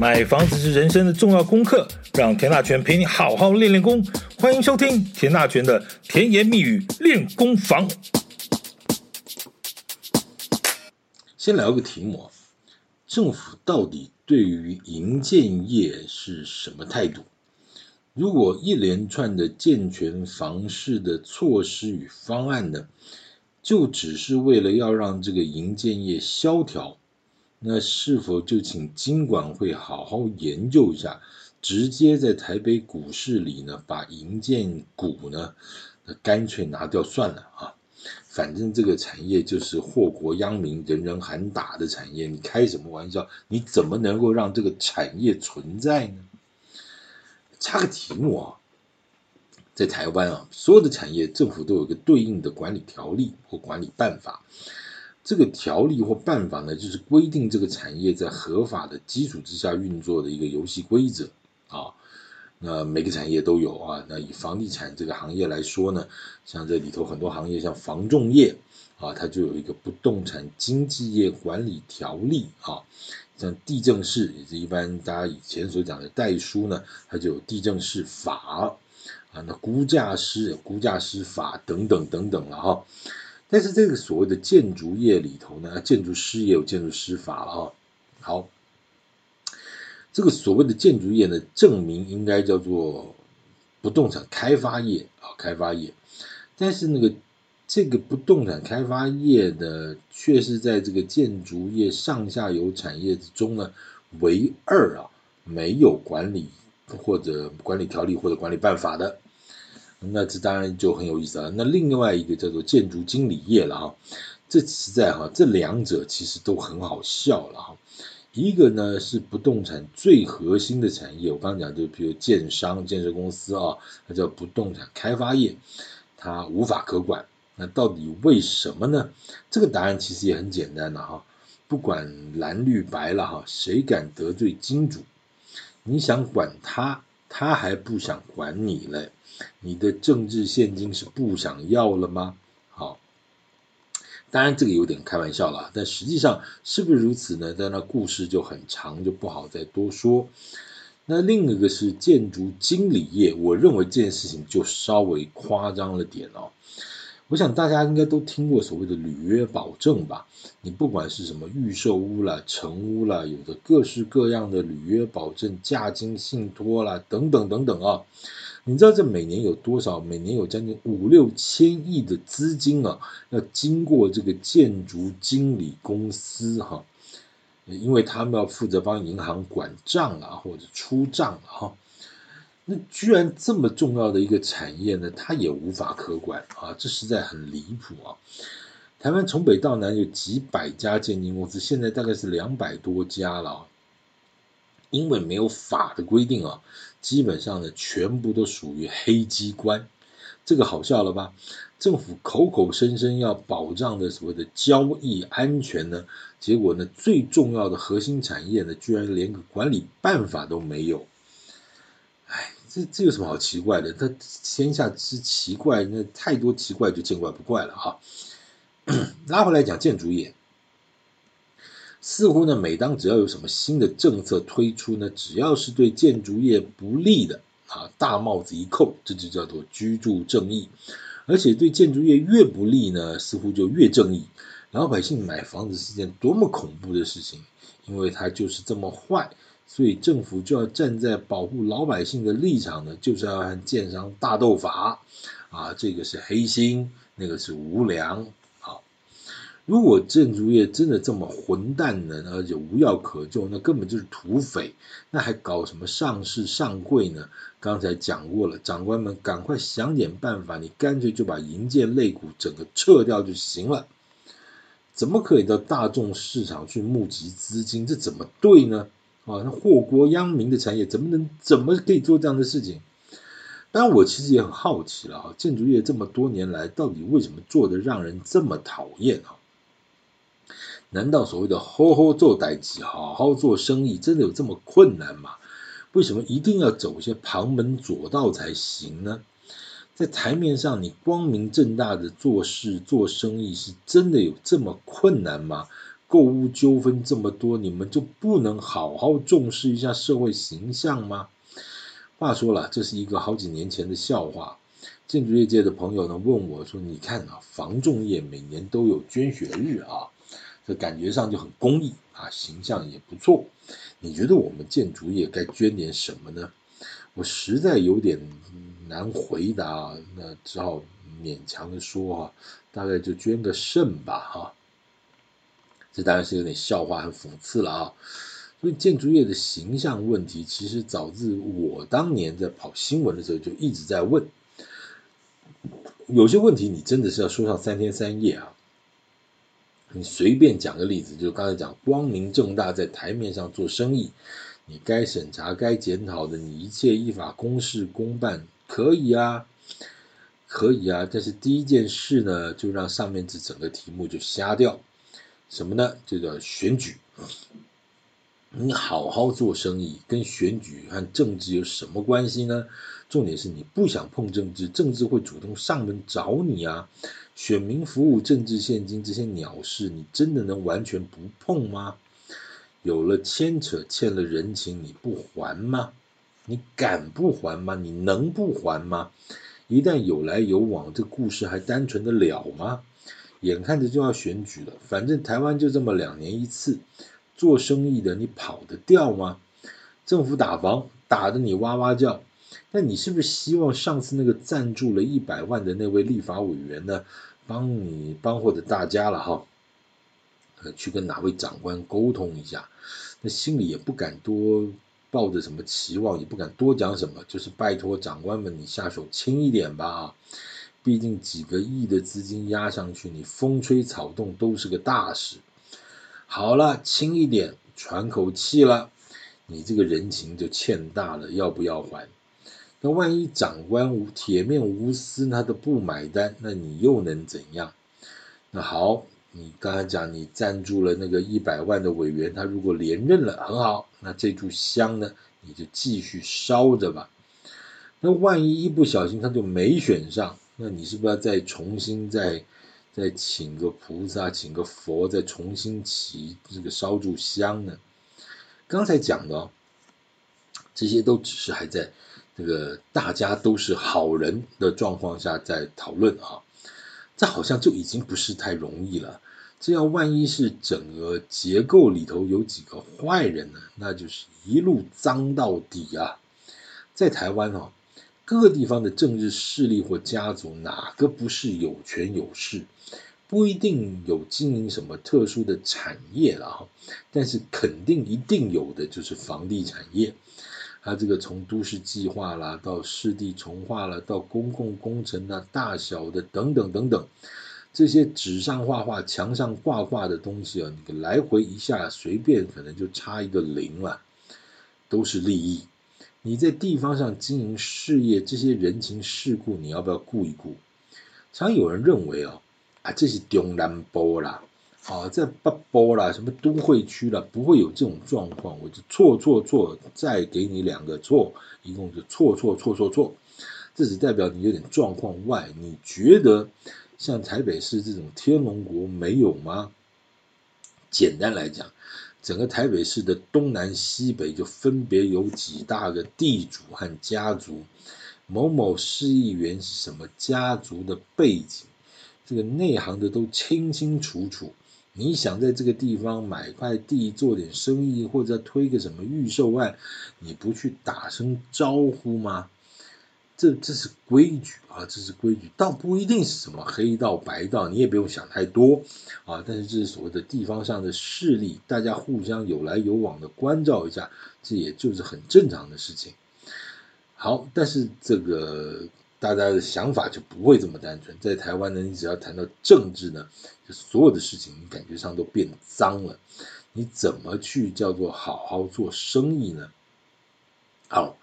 买房子是人生的重要功课，让田大权陪你好好练练功。欢迎收听田大权的甜言蜜语练功房。先聊个题目：政府到底对于营建业是什么态度？如果一连串的健全房市的措施与方案呢，就只是为了要让这个营建业萧条？那是否就请金管会好好研究一下，直接在台北股市里呢，把营建股呢，那干脆拿掉算了啊！反正这个产业就是祸国殃民、人人喊打的产业，你开什么玩笑？你怎么能够让这个产业存在呢？插个题目啊，在台湾啊，所有的产业政府都有一个对应的管理条例或管理办法。这个条例或办法呢，就是规定这个产业在合法的基础之下运作的一个游戏规则啊。那每个产业都有啊。那以房地产这个行业来说呢，像这里头很多行业，像房仲业啊，它就有一个不动产经纪业管理条例啊。像地政士，也是一般大家以前所讲的代书呢，它就有地政士法啊。那估价师估价师法等等等等了哈。但是这个所谓的建筑业里头呢，建筑师也有建筑师法了哈。好，这个所谓的建筑业呢，证明应该叫做不动产开发业啊，开发业。但是那个这个不动产开发业呢，却是在这个建筑业上下游产业之中呢，唯二啊没有管理或者管理条例或者管理办法的。那这当然就很有意思了。那另外一个叫做建筑经理业了哈，这实在哈，这两者其实都很好笑了哈。一个呢是不动产最核心的产业，我刚刚讲就比如建商、建设公司啊，它叫不动产开发业，它无法可管。那到底为什么呢？这个答案其实也很简单的哈，不管蓝绿白了哈，谁敢得罪金主，你想管他，他还不想管你嘞。你的政治现金是不想要了吗？好，当然这个有点开玩笑了，但实际上是不是如此呢？在那故事就很长，就不好再多说。那另一个是建筑经理业，我认为这件事情就稍微夸张了点哦。我想大家应该都听过所谓的履约保证吧？你不管是什么预售屋啦、成屋啦，有的各式各样的履约保证、价金信托啦，等等等等啊。你知道这每年有多少？每年有将近五六千亿的资金啊，要经过这个建筑经理公司哈，因为他们要负责帮银行管账啊，或者出账哈。那居然这么重要的一个产业呢，它也无法可管啊，这实在很离谱啊！台湾从北到南有几百家建经公司，现在大概是两百多家了。因为没有法的规定啊，基本上呢，全部都属于黑机关，这个好笑了吧？政府口口声声要保障的所谓的交易安全呢，结果呢，最重要的核心产业呢，居然连个管理办法都没有。这这有什么好奇怪的？它天下之奇怪，那太多奇怪就见怪不怪了哈。拉回来讲建筑业。似乎呢，每当只要有什么新的政策推出呢，只要是对建筑业不利的啊，大帽子一扣，这就叫做居住正义。而且对建筑业越不利呢，似乎就越正义。老百姓买房子是件多么恐怖的事情，因为它就是这么坏，所以政府就要站在保护老百姓的立场呢，就是要和建商大斗法啊，这个是黑心，那个是无良。好如果建筑业真的这么混蛋呢，而且无药可救，那根本就是土匪，那还搞什么上市上柜呢？刚才讲过了，长官们赶快想点办法，你干脆就把银建类股整个撤掉就行了。怎么可以到大众市场去募集资金？这怎么对呢？啊，那祸国殃民的产业怎么能怎么可以做这样的事情？当然，我其实也很好奇了啊，建筑业这么多年来，到底为什么做的让人这么讨厌啊？难道所谓的好好做代志，好好做生意，真的有这么困难吗？为什么一定要走一些旁门左道才行呢？在台面上，你光明正大的做事做生意，是真的有这么困难吗？购物纠纷这么多，你们就不能好好重视一下社会形象吗？话说了，这是一个好几年前的笑话。建筑业界的朋友呢问我说：“你看啊，房仲业每年都有捐血日啊，这感觉上就很公益啊，形象也不错。你觉得我们建筑业该捐点什么呢？”我实在有点难回答，那只好勉强的说啊，大概就捐个肾吧哈。这当然是有点笑话和讽刺了啊。所以建筑业的形象问题，其实早自我当年在跑新闻的时候就一直在问。有些问题你真的是要说上三天三夜啊。你随便讲个例子，就刚才讲光明正大在台面上做生意，你该审查、该检讨的，你一切依法公事公办，可以啊，可以啊。但是第一件事呢，就让上面这整个题目就瞎掉。什么呢？这叫选举。你好好做生意，跟选举和政治有什么关系呢？重点是你不想碰政治，政治会主动上门找你啊。选民服务、政治献金这些鸟事，你真的能完全不碰吗？有了牵扯，欠了人情，你不还吗？你敢不还吗？你能不还吗？一旦有来有往，这故事还单纯得了吗？眼看着就要选举了，反正台湾就这么两年一次，做生意的你跑得掉吗？政府打房打得你哇哇叫，那你是不是希望上次那个赞助了一百万的那位立法委员呢，帮你帮或者大家了哈，呃，去跟哪位长官沟通一下，那心里也不敢多抱着什么期望，也不敢多讲什么，就是拜托长官们你下手轻一点吧啊。毕竟几个亿的资金压上去，你风吹草动都是个大事。好了，轻一点，喘口气了，你这个人情就欠大了，要不要还？那万一长官无铁面无私，他都不买单，那你又能怎样？那好，你刚才讲你赞助了那个一百万的委员，他如果连任了，很好，那这炷香呢，你就继续烧着吧。那万一一不小心他就没选上，那你是不是要再重新再再请个菩萨，请个佛，再重新起这个烧柱香呢？刚才讲的，这些都只是还在这个大家都是好人的状况下在讨论啊，这好像就已经不是太容易了。这要万一是整个结构里头有几个坏人呢，那就是一路脏到底啊！在台湾哦。各个地方的政治势力或家族，哪个不是有权有势？不一定有经营什么特殊的产业了哈，但是肯定一定有的就是房地产业。它这个从都市计划啦，到湿地重划了，到公共工程啊，大小的等等等等，这些纸上画画、墙上挂挂的东西啊，你来回一下，随便可能就差一个零了，都是利益。你在地方上经营事业，这些人情世故，你要不要顾一顾？常有人认为哦，啊，这是中南部啦，啊，在北部啦，什么都会区啦，不会有这种状况。我就错错错，再给你两个错，一共就错错错错错。这只代表你有点状况外。你觉得像台北市这种天龙国没有吗？简单来讲。整个台北市的东南西北就分别有几大个地主和家族，某某市议员是什么家族的背景，这个内行的都清清楚楚。你想在这个地方买块地做点生意，或者推个什么预售案，你不去打声招呼吗？这这是规矩啊，这是规矩，倒不一定是什么黑道白道，你也不用想太多啊。但是这是所谓的地方上的势力，大家互相有来有往的关照一下，这也就是很正常的事情。好，但是这个大家的想法就不会这么单纯。在台湾呢，你只要谈到政治呢，就所有的事情你感觉上都变脏了。你怎么去叫做好好做生意呢？好。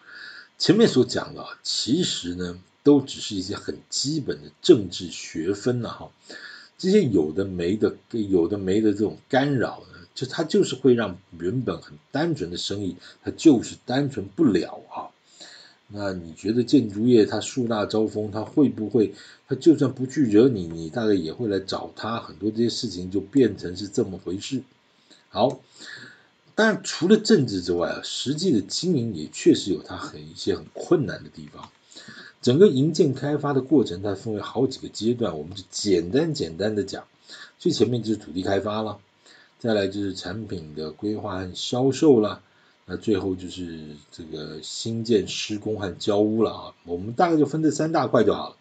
前面所讲的，其实呢，都只是一些很基本的政治学分了哈。这些有的没的，有的没的这种干扰呢，就它就是会让原本很单纯的生意，它就是单纯不了啊。那你觉得建筑业它树大招风，它会不会？它就算不去惹你，你大概也会来找他。很多这些事情就变成是这么回事。好，当然除了政治之外啊，实际的经营也确实有它很一些很困难的地方。整个营建开发的过程，它分为好几个阶段，我们就简单简单的讲。最前面就是土地开发了，再来就是产品的规划和销售了，那最后就是这个新建施工和交屋了啊。我们大概就分这三大块就好了。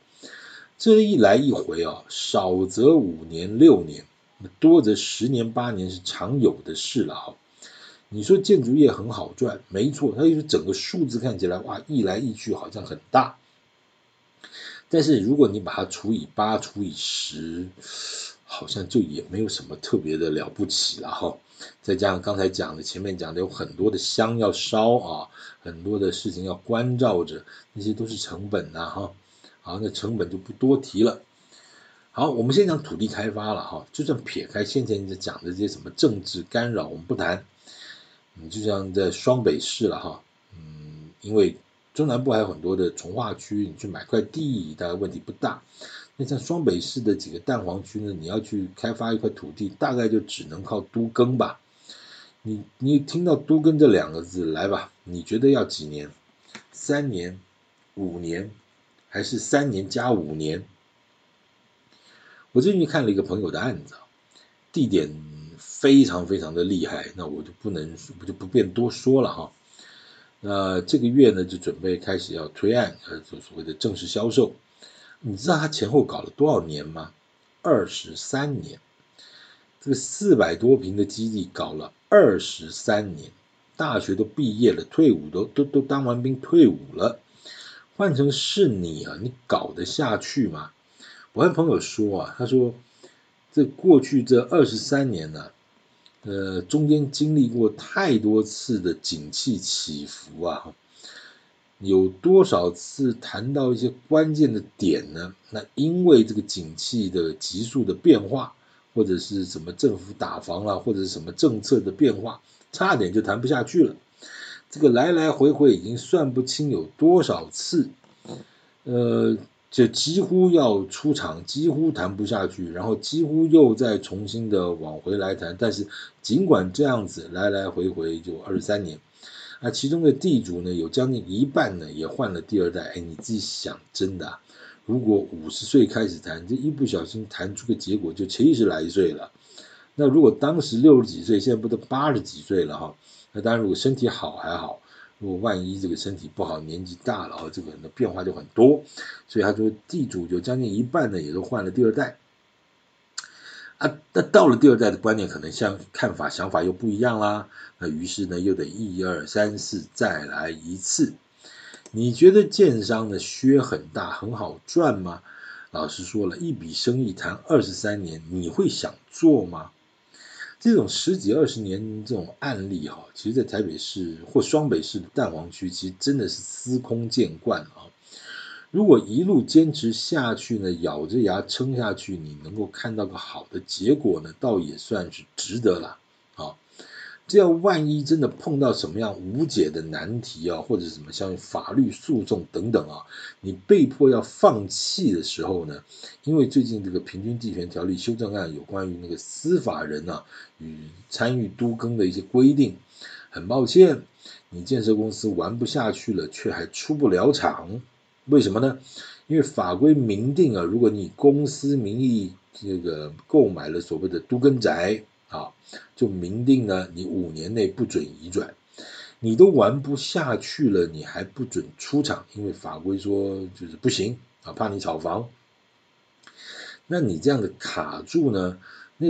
这一来一回啊，少则五年六年，多则十年八年是常有的事了啊。你说建筑业很好赚，没错，它就是整个数字看起来哇，一来一去好像很大。但是如果你把它除以八除以十，好像就也没有什么特别的了不起了哈。再加上刚才讲的前面讲的有很多的香要烧啊，很多的事情要关照着，那些都是成本呐哈。好，那成本就不多提了。好，我们先讲土地开发了哈，就算撇开先前讲的这些什么政治干扰，我们不谈。你就像在双北市了哈，嗯，因为。中南部还有很多的从化区，你去买块地，大概问题不大。那像双北市的几个蛋黄区呢，你要去开发一块土地，大概就只能靠都更吧。你你听到都更这两个字，来吧，你觉得要几年？三年、五年，还是三年加五年？我最近看了一个朋友的案子，地点非常非常的厉害，那我就不能，我就不便多说了哈。那这个月呢，就准备开始要推案，呃，做所谓的正式销售。你知道他前后搞了多少年吗？二十三年。这个四百多平的基地搞了二十三年，大学都毕业了，退伍都都都当完兵退伍了。换成是你啊，你搞得下去吗？我跟朋友说啊，他说这过去这二十三年呢、呃，中间经历过太多次的景气起伏啊，有多少次谈到一些关键的点呢？那因为这个景气的急速的变化，或者是什么政府打房了，或者是什么政策的变化，差点就谈不下去了。这个来来回回已经算不清有多少次，呃。就几乎要出场，几乎谈不下去，然后几乎又再重新的往回来谈。但是尽管这样子来来回回就二十三年，啊，其中的地主呢，有将近一半呢也换了第二代。哎，你自己想，真的，如果五十岁开始谈，这一不小心谈出个结果就七十来岁了。那如果当时六十几岁，现在不都八十几岁了哈？那当然如果身体好还好。如果万一这个身体不好，年纪大了，这个人的变化就很多。所以他说，地主有将近一半呢，也都换了第二代。啊，那到了第二代的观念，可能像看法、想法又不一样啦。那于是呢，又得一二三四再来一次。你觉得建商的靴很大，很好赚吗？老实说了，一笔生意谈二十三年，你会想做吗？这种十几二十年这种案例哈，其实，在台北市或双北市的蛋黄区，其实真的是司空见惯啊。如果一路坚持下去呢，咬着牙撑下去，你能够看到个好的结果呢，倒也算是值得了。这要万一真的碰到什么样无解的难题啊，或者什么像法律诉讼等等啊，你被迫要放弃的时候呢，因为最近这个平均地权条例修正案有关于那个司法人啊与参与都更的一些规定，很抱歉，你建设公司玩不下去了，却还出不了场，为什么呢？因为法规明定啊，如果你公司名义这个购买了所谓的都更宅。啊，就明定呢，你五年内不准移转，你都玩不下去了，你还不准出场，因为法规说就是不行啊，怕你炒房。那你这样的卡住呢，那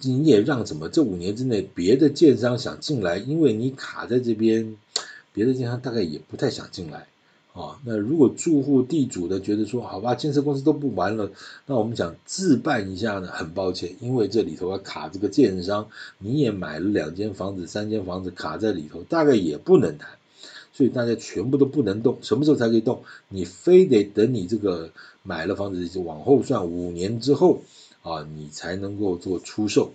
你也让什么？这五年之内别的建商想进来，因为你卡在这边，别的建商大概也不太想进来。啊，那如果住户地主的觉得说，好吧，建设公司都不玩了，那我们想自办一下呢，很抱歉，因为这里头要卡这个建商，你也买了两间房子、三间房子卡在里头，大概也不能谈，所以大家全部都不能动，什么时候才可以动？你非得等你这个买了房子就往后算五年之后啊，你才能够做出售。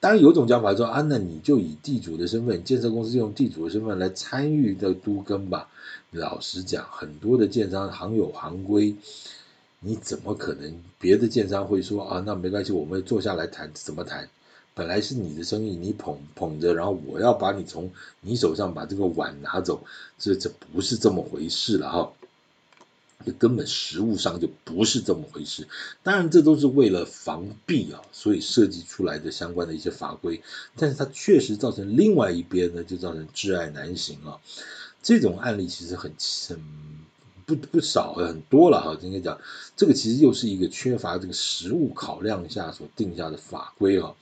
当然有种讲法说啊，那你就以地主的身份，建设公司用地主的身份来参与的都更吧。老实讲，很多的建商行有行规，你怎么可能别的建商会说啊？那没关系，我们坐下来谈，怎么谈？本来是你的生意，你捧捧着，然后我要把你从你手上把这个碗拿走，这这不是这么回事了哈。这根本实务上就不是这么回事。当然，这都是为了防弊啊，所以设计出来的相关的一些法规。但是它确实造成另外一边呢，就造成挚爱难行啊。这种案例其实很很不不少，很多了哈。今天讲这个，其实又是一个缺乏这个实务考量下所定下的法规啊。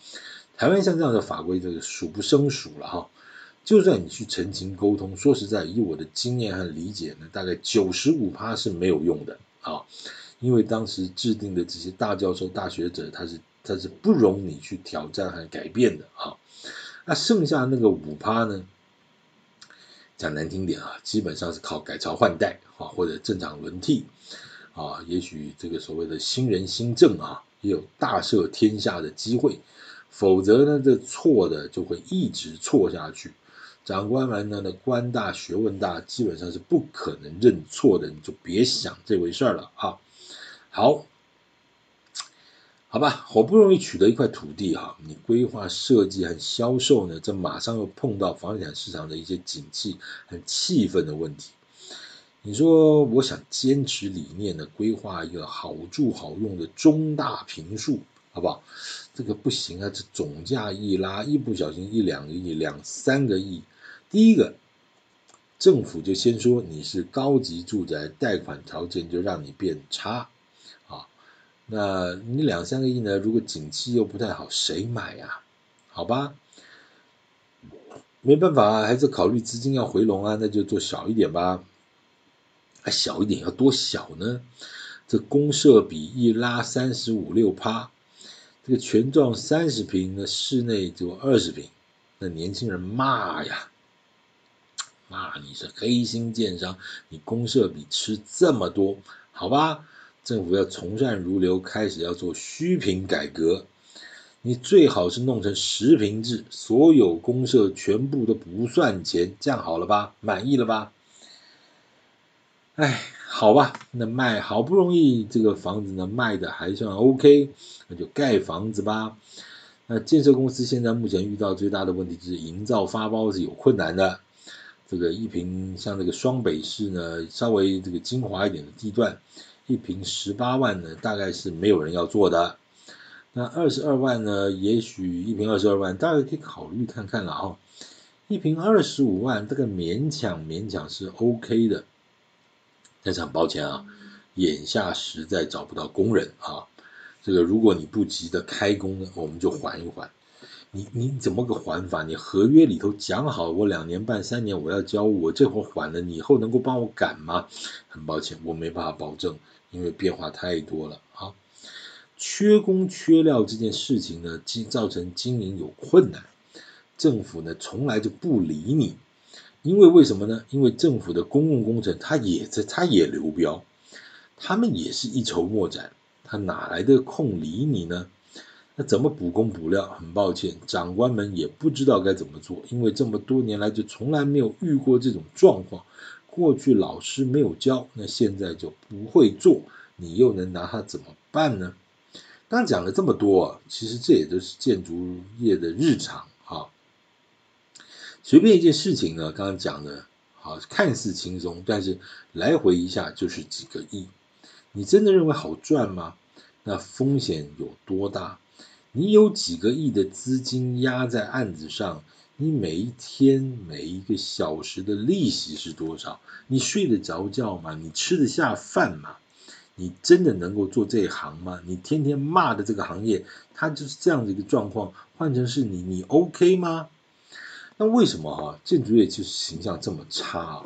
台湾像这样的法规，这个数不胜数了哈。就算你去澄清沟通，说实在，以我的经验和理解呢，大概九十五趴是没有用的啊。因为当时制定的这些大教授、大学者，他是他是不容你去挑战和改变的啊。那剩下那个五趴呢？讲难听点啊，基本上是靠改朝换代啊，或者政党轮替啊，也许这个所谓的新人新政啊，也有大赦天下的机会。否则呢，这错的就会一直错下去。长官们呢，那官大学问大，基本上是不可能认错的，你就别想这回事了啊。好。好吧，好不容易取得一块土地哈，你规划设计和销售呢，这马上又碰到房地产市场的一些景气和气氛的问题。你说我想坚持理念呢，规划一个好住好用的中大平数，好不好？这个不行啊，这总价一拉，一不小心一两个亿、两三个亿。第一个，政府就先说你是高级住宅，贷款条件就让你变差。啊那你两三个亿呢？如果景气又不太好，谁买呀？好吧，没办法啊，还是考虑资金要回笼啊，那就做小一点吧。还小一点要多小呢？这公设比一拉三十五六趴，这个全幢三十平的室内就二十平，那年轻人骂呀，那你是黑心建商，你公社比吃这么多，好吧？政府要从善如流，开始要做虚坪改革。你最好是弄成实平制，所有公社全部都不算钱，这样好了吧？满意了吧？哎，好吧，那卖好不容易这个房子呢卖的还算 OK，那就盖房子吧。那建设公司现在目前遇到最大的问题就是营造发包是有困难的。这个一平像这个双北市呢，稍微这个精华一点的地段。一平十八万呢，大概是没有人要做的。那二十二万呢，也许一平二十二万，大家可以考虑看看了啊。一平二十五万，这个勉强勉强是 OK 的。但是很抱歉啊，眼下实在找不到工人啊。这个如果你不急着开工呢，我们就缓一缓。你你怎么个还法？你合约里头讲好，我两年半三年我要交，我这会儿还了，你以后能够帮我赶吗？很抱歉，我没办法保证。因为变化太多了啊，缺工缺料这件事情呢，造成经营有困难，政府呢从来就不理你，因为为什么呢？因为政府的公共工程，它也在，它也流标，他们也是一筹莫展，他哪来的空理你呢？那怎么补工补料？很抱歉，长官们也不知道该怎么做，因为这么多年来就从来没有遇过这种状况。过去老师没有教，那现在就不会做，你又能拿他怎么办呢？刚讲了这么多，其实这也都是建筑业的日常啊。随便一件事情呢，刚刚讲的，好，看似轻松，但是来回一下就是几个亿，你真的认为好赚吗？那风险有多大？你有几个亿的资金压在案子上？你每一天每一个小时的利息是多少？你睡得着觉吗？你吃得下饭吗？你真的能够做这一行吗？你天天骂的这个行业，它就是这样的一个状况。换成是你，你 OK 吗？那为什么哈建筑业就是形象这么差啊？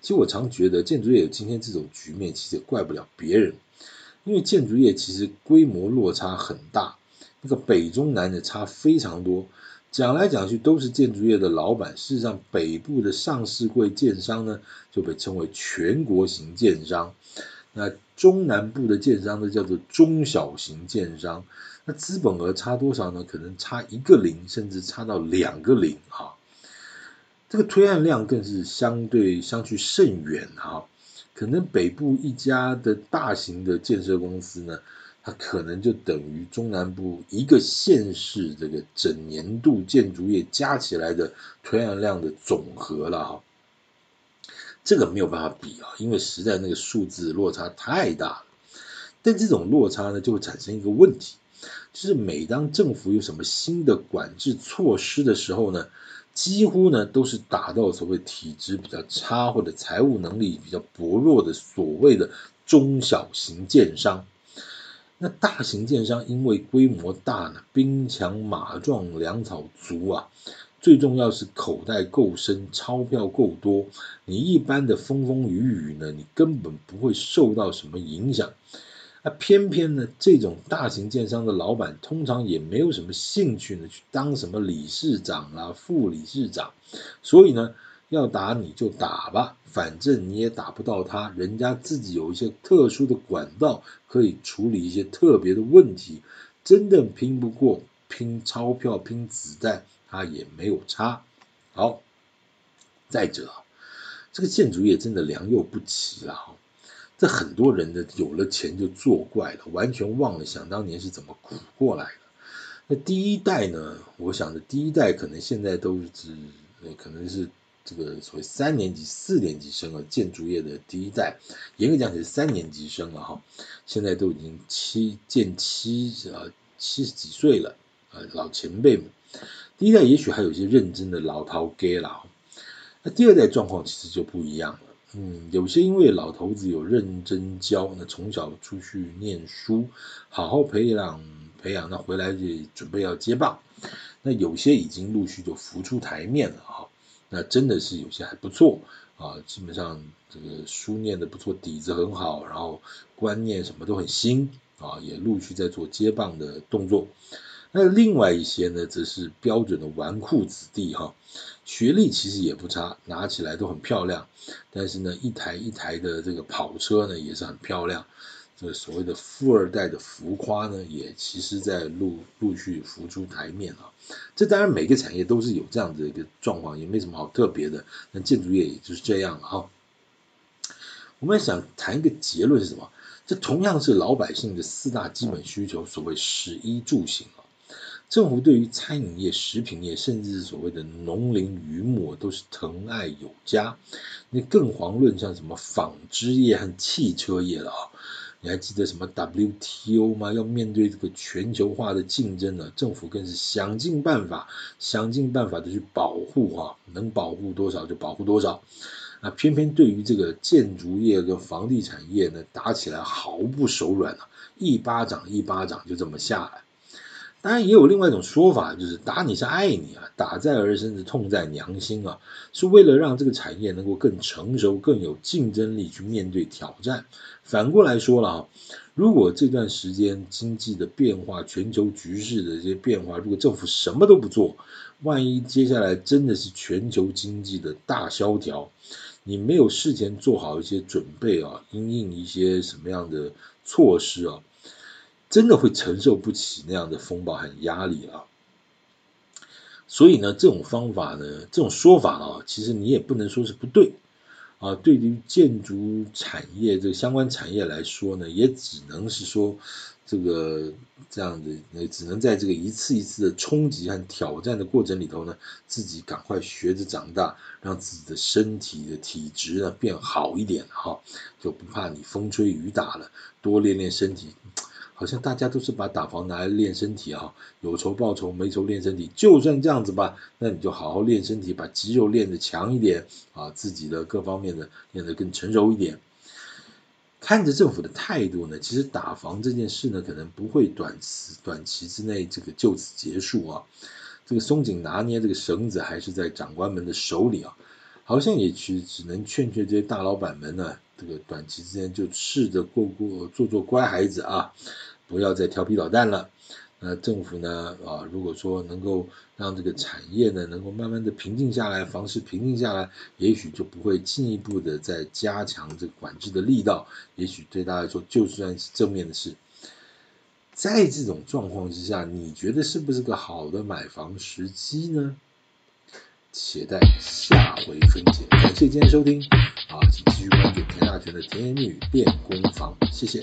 其实我常觉得建筑业有今天这种局面，其实也怪不了别人，因为建筑业其实规模落差很大，那个北中南的差非常多。讲来讲去都是建筑业的老板，事实上北部的上市柜建商呢，就被称为全国型建商，那中南部的建商呢，叫做中小型建商，那资本额差多少呢？可能差一个零，甚至差到两个零哈，这个推案量更是相对相去甚远哈，可能北部一家的大型的建设公司呢，它可能就等于中南部一个县市这个整年度建筑业加起来的推案量的总和了哈。这个没有办法比啊，因为实在那个数字落差太大了。但这种落差呢，就会产生一个问题，就是每当政府有什么新的管制措施的时候呢，几乎呢都是打到所谓体质比较差或者财务能力比较薄弱的所谓的中小型建商。那大型建商因为规模大呢，兵强马壮，粮草足啊。最重要是口袋够深，钞票够多。你一般的风风雨雨呢，你根本不会受到什么影响。那偏偏呢，这种大型建商的老板通常也没有什么兴趣呢，去当什么理事长啊、副理事长。所以呢，要打你就打吧，反正你也打不到他，人家自己有一些特殊的管道可以处理一些特别的问题。真的拼不过，拼钞票、拼子弹。他也没有差。好，再者，这个建筑业真的良莠不齐了。这很多人呢，有了钱就作怪了，完全忘了想当年是怎么苦过来的。那第一代呢，我想的第一代可能现在都是，可能是这个所谓三年级、四年级生啊，建筑业的第一代，严格讲起来三年级生了哈。现在都已经七建七呃七十几岁了啊，老前辈们。第一代也许还有一些认真的老头给了，那第二代状况其实就不一样了。嗯，有些因为老头子有认真教，那从小出去念书，好好培养培养，那回来就准备要接棒。那有些已经陆续就浮出台面了哈，那真的是有些还不错啊，基本上这个书念的不错，底子很好，然后观念什么都很新啊，也陆续在做接棒的动作。那另外一些呢，则是标准的纨绔子弟哈，学历其实也不差，拿起来都很漂亮。但是呢，一台一台的这个跑车呢，也是很漂亮。这所谓的富二代的浮夸呢，也其实在陆陆续浮出台面啊。这当然每个产业都是有这样的一个状况，也没什么好特别的。那建筑业也就是这样了哈。我们想谈一个结论是什么？这同样是老百姓的四大基本需求，所谓食衣住行啊。政府对于餐饮业、食品业，甚至是所谓的农林渔牧，都是疼爱有加。那更遑论像什么纺织业和汽车业了啊！你还记得什么 WTO 吗？要面对这个全球化的竞争呢，政府更是想尽办法、想尽办法的去保护啊，能保护多少就保护多少。那偏偏对于这个建筑业跟房地产业呢，打起来毫不手软啊，一巴掌一巴掌就这么下来。当然也有另外一种说法，就是打你是爱你啊，打在儿身子，痛在娘心啊，是为了让这个产业能够更成熟、更有竞争力去面对挑战。反过来说了啊，如果这段时间经济的变化、全球局势的这些变化，如果政府什么都不做，万一接下来真的是全球经济的大萧条，你没有事前做好一些准备啊，因应一些什么样的措施啊？真的会承受不起那样的风暴和压力啊！所以呢，这种方法呢，这种说法啊，其实你也不能说是不对啊。对于建筑产业这个相关产业来说呢，也只能是说这个这样的，也只能在这个一次一次的冲击和挑战的过程里头呢，自己赶快学着长大，让自己的身体的体质呢变好一点哈，就不怕你风吹雨打了，多练练身体。好像大家都是把打房拿来练身体啊，有仇报仇，没仇练身体。就算这样子吧，那你就好好练身体，把肌肉练得强一点啊，自己的各方面的练得更成熟一点。看着政府的态度呢，其实打房这件事呢，可能不会短时短期之内这个就此结束啊。这个松紧拿捏这个绳子还是在长官们的手里啊。好像也只只能劝劝这些大老板们呢，这个短期之间就试着过过做做乖孩子啊。不要再调皮捣蛋了。那政府呢？啊，如果说能够让这个产业呢，能够慢慢的平静下来，房市平静下来，也许就不会进一步的再加强这个管制的力道。也许对大家来说，就算是正面的事。在这种状况之下，你觉得是不是个好的买房时机呢？且待下回分解。感谢今天收听，啊，请继续关注田大权的甜言蜜语练功房，谢谢。